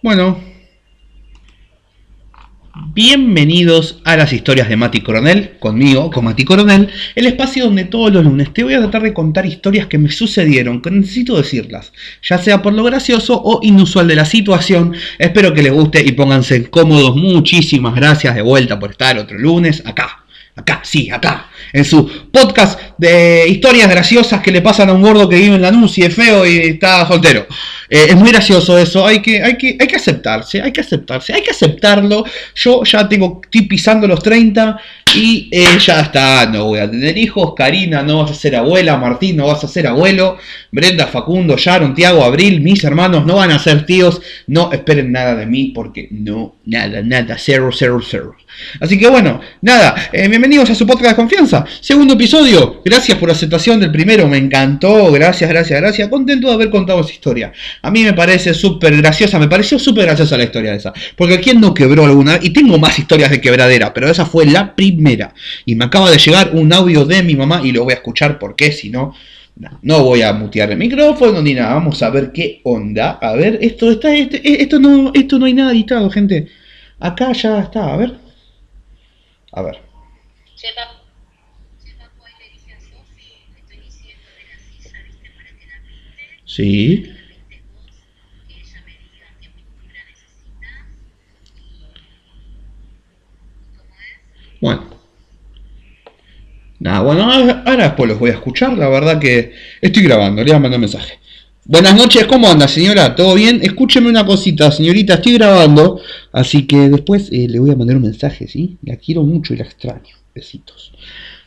Bueno, bienvenidos a las historias de Mati Coronel, conmigo, con Mati Coronel, el espacio donde todos los lunes te voy a tratar de contar historias que me sucedieron, que necesito decirlas, ya sea por lo gracioso o inusual de la situación. Espero que les guste y pónganse cómodos. Muchísimas gracias de vuelta por estar otro lunes acá, acá, sí, acá, en su podcast de historias graciosas que le pasan a un gordo que vive en la y es feo y está soltero. Eh, es muy gracioso eso, hay que, hay, que, hay que aceptarse, hay que aceptarse, hay que aceptarlo. Yo ya tengo, estoy pisando los 30 y eh, ya está, no voy a tener hijos. Karina, no vas a ser abuela. Martín, no vas a ser abuelo. Brenda, Facundo, Sharon, Tiago, Abril, mis hermanos no van a ser tíos. No esperen nada de mí porque no, nada, nada, cero, cero, cero. Así que bueno, nada, eh, bienvenidos a su podcast de confianza. Segundo episodio, gracias por la aceptación del primero, me encantó, gracias, gracias, gracias. Contento de haber contado esa historia. A mí me parece súper graciosa, me pareció súper graciosa la historia esa. Porque quién no quebró alguna, y tengo más historias de quebradera, pero esa fue la primera. Y me acaba de llegar un audio de mi mamá y lo voy a escuchar porque si no... No, voy a mutear el micrófono ni nada. Vamos a ver qué onda. A ver, esto está, este, esto no, esto no hay nada editado, gente. Acá ya está. A ver. A ver. Sí. Bueno. Nada, bueno, ahora después los voy a escuchar. La verdad que estoy grabando, le voy a mandar un mensaje. Buenas noches, ¿cómo anda señora? ¿Todo bien? Escúcheme una cosita, señorita, estoy grabando, así que después eh, le voy a mandar un mensaje, ¿sí? La quiero mucho y la extraño. Besitos.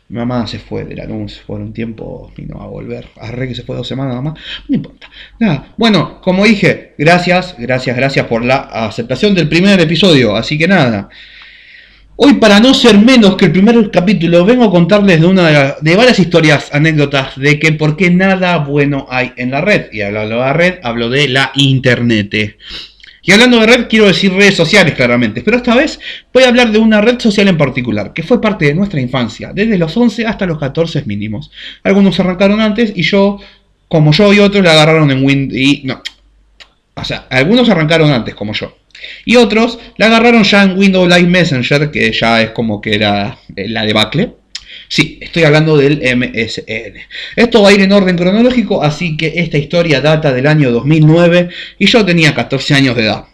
Mi mamá se fue de la luz por un tiempo y no va a volver. Arre que se fue dos semanas más. No importa. Nada. Bueno, como dije, gracias, gracias, gracias por la aceptación del primer episodio. Así que nada. Hoy, para no ser menos que el primer capítulo, vengo a contarles de una de, varias historias, anécdotas de que por qué nada bueno hay en la red. Y hablando de la red, hablo de la internet. Y hablando de red, quiero decir redes sociales claramente, pero esta vez voy a hablar de una red social en particular, que fue parte de nuestra infancia, desde los 11 hasta los 14 mínimos. Algunos arrancaron antes y yo, como yo y otros, la agarraron en Windows. Y no. O sea, algunos arrancaron antes, como yo. Y otros la agarraron ya en Windows Live Messenger, que ya es como que era eh, la debacle. Sí, estoy hablando del MSN. Esto va a ir en orden cronológico, así que esta historia data del año 2009 y yo tenía 14 años de edad.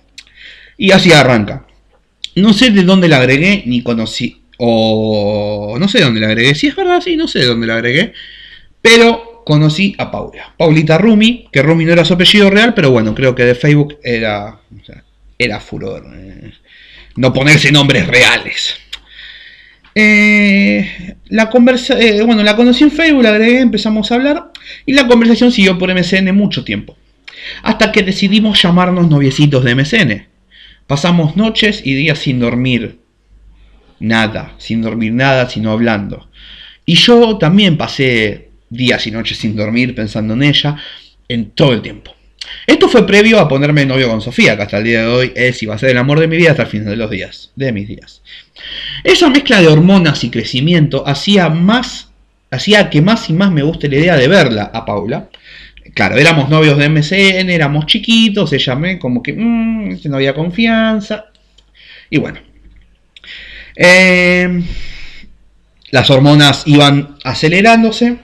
Y así arranca. No sé de dónde la agregué, ni conocí, o no sé de dónde la agregué. Si es verdad, sí, no sé de dónde la agregué. Pero conocí a Paula. Paulita Rumi, que Rumi no era su apellido real, pero bueno, creo que de Facebook era era furor. Eh, no ponerse nombres reales. Eh, la conversa, eh, bueno, la conocí en Facebook, la agregué, empezamos a hablar y la conversación siguió por MSN mucho tiempo. Hasta que decidimos llamarnos noviecitos de MSN. Pasamos noches y días sin dormir. Nada, sin dormir nada, sino hablando. Y yo también pasé días y noches sin dormir pensando en ella en todo el tiempo. Esto fue previo a ponerme novio con Sofía, que hasta el día de hoy es y va a ser el amor de mi vida hasta el final de los días, de mis días. Esa mezcla de hormonas y crecimiento hacía más, hacía que más y más me guste la idea de verla a Paula. Claro, éramos novios de MCN, éramos chiquitos, se llamé como que mmm, no había confianza. Y bueno. Eh, las hormonas iban acelerándose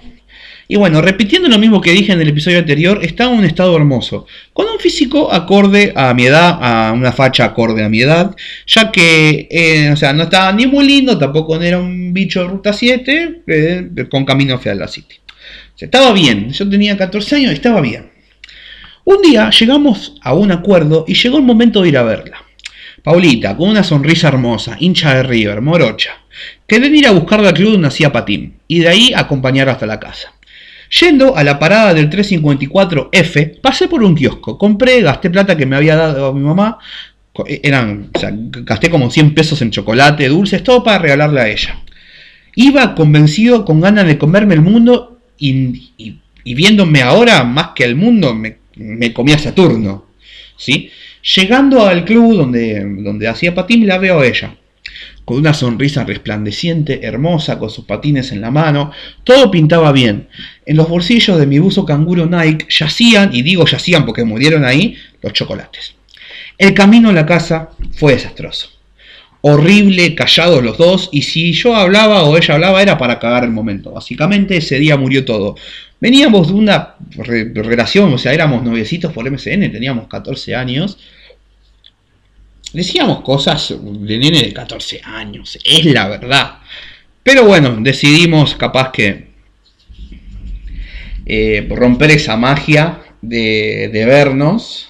y bueno, repitiendo lo mismo que dije en el episodio anterior, estaba en un estado hermoso, con un físico acorde a mi edad, a una facha acorde a mi edad, ya que, eh, o sea, no estaba ni muy lindo, tampoco era un bicho de ruta 7, eh, con camino hacia la City. Estaba bien, yo tenía 14 años y estaba bien. Un día llegamos a un acuerdo y llegó el momento de ir a verla. Paulita, con una sonrisa hermosa, hincha de River, morocha. Quería ir a buscarla al club donde hacía patín y de ahí acompañarla hasta la casa. Yendo a la parada del 354F, pasé por un kiosco, compré, gasté plata que me había dado mi mamá, eh, eran, gasté como 100 pesos en chocolate, dulces, todo para regalarle a ella. Iba convencido, con ganas de comerme el mundo y, viéndome ahora más que el mundo, me, me comía Saturno. ¿sí? Llegando al club donde, donde hacía patín, la veo a ella con una sonrisa resplandeciente, hermosa, con sus patines en la mano, todo pintaba bien. En los bolsillos de mi buzo canguro Nike yacían, y digo yacían porque murieron ahí, los chocolates. El camino a la casa fue desastroso. Horrible, callados los dos, y si yo hablaba o ella hablaba era para cagar el momento. Básicamente ese día murió todo. Veníamos de una relación, o sea, éramos noviecitos por MCN, teníamos 14 años. Decíamos cosas de nene de 14 años, es la verdad. Pero bueno, decidimos capaz que eh, romper esa magia de, vernos.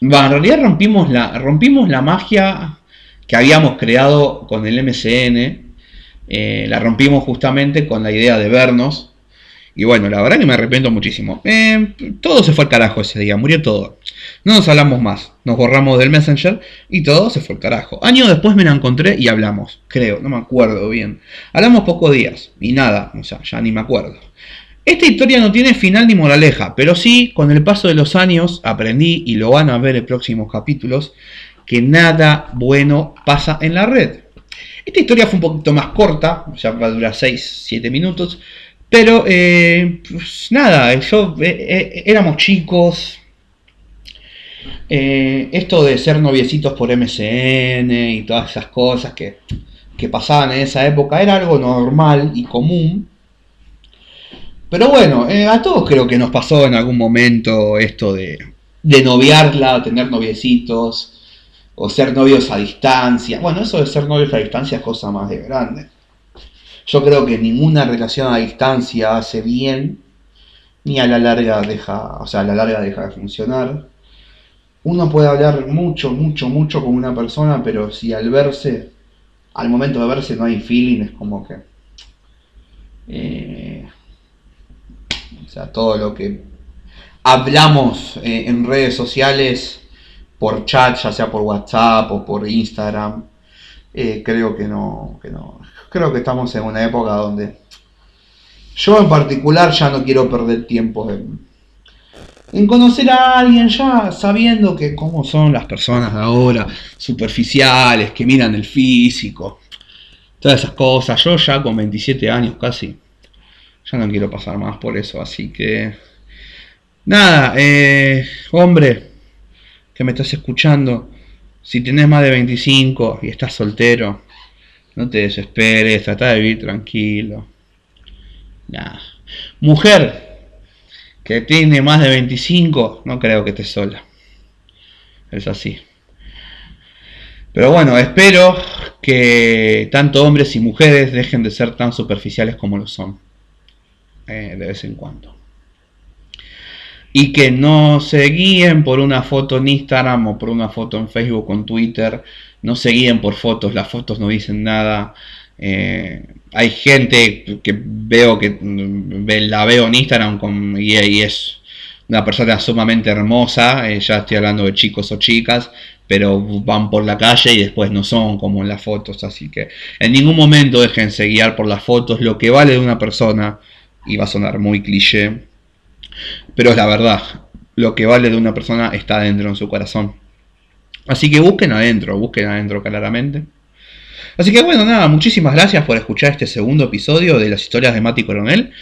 en realidad rompimos la, rompimos la magia que habíamos creado con el MCN. Eh, la rompimos justamente con la idea de vernos. Y bueno, la verdad que me arrepiento muchísimo. Eh, todo se fue al carajo ese día, murió todo. No nos hablamos más, nos borramos del Messenger y todo se fue al carajo. Años después me la encontré y hablamos, creo, no me acuerdo bien. Hablamos pocos días y nada, o sea, ya ni me acuerdo. Esta historia no tiene final ni moraleja, pero sí, con el paso de los años, aprendí, y lo van a ver en próximos capítulos, que nada bueno pasa en la red. Esta historia fue un poquito más corta, ya va a durar 6-7 minutos, pero eh, pues nada, yo eh, eh, éramos chicos. esto de ser noviecitos por MCN y todas esas cosas que, que pasaban en esa época era algo normal y común. Pero bueno, eh, a todos creo que nos pasó en algún momento esto de, de noviarla, tener noviecitos, o ser novios a distancia. Bueno, eso de ser novios a distancia es cosa más de grande. Yo creo que ninguna relación a distancia hace bien, ni a la larga deja, o sea, a la larga deja de funcionar. Uno puede hablar mucho, mucho, mucho con una persona, pero si al verse, al momento de verse no hay feeling, es como que... Eh, o sea, todo lo que hablamos eh, en redes sociales, por chat, ya sea por WhatsApp o por Instagram, eh, creo que no, que no. Creo que estamos en una época donde yo en particular ya no quiero perder tiempo en, conocer a alguien ya sabiendo que cómo son las personas de ahora, superficiales, que miran el físico, todas esas cosas. Yo ya con 27 años casi ya no quiero pasar más por eso, así que... Nada, eh, hombre, que me estás escuchando, si tenés más de 25 y estás soltero, no te desesperes, trata de vivir tranquilo. Nada. Mujer que tiene más de 25, no creo que esté sola. Es así. Pero bueno, espero que tanto hombres y mujeres dejen de ser tan superficiales como lo son. Eh, de vez en cuando. Y que no se guíen por una foto en Instagram o por una foto en Facebook o en Twitter. No se guíen por fotos, las fotos no dicen nada. Eh, hay gente que veo que mm, la veo en Instagram y, es una persona sumamente hermosa. Eh, ya estoy hablando de chicos o chicas pero van por la calle y después no son como en las fotos. Así que en ningún momento déjense guiar por las fotos. Lo que vale de una persona y va a sonar muy cliché, pero es la verdad, lo que vale de una persona está dentro en su corazón. Así que busquen adentro, busquen adentro claramente. Así que bueno, nada, muchísimas gracias por escuchar este segundo episodio de las historias de Mati Coronel.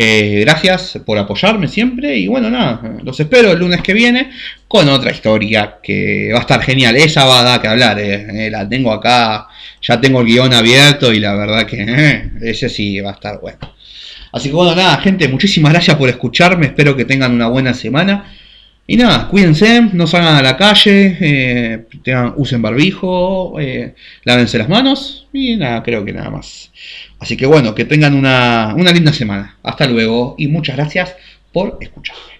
Eh, gracias por apoyarme siempre y bueno, nada, los espero el lunes que viene con otra historia que va a estar genial. Esa va a dar que hablar, eh, eh, la tengo acá, ya tengo el guion abierto y la verdad que ese sí va a estar bueno. Así que bueno, nada, gente, muchísimas gracias por escucharme. Espero que tengan una buena semana. Y nada, cuídense, no salgan a la calle, eh, tengan, usen barbijo, eh, lávense las manos y nada, creo que nada más. Así que bueno, que tengan una, una linda semana. Hasta luego y muchas gracias por escucharme.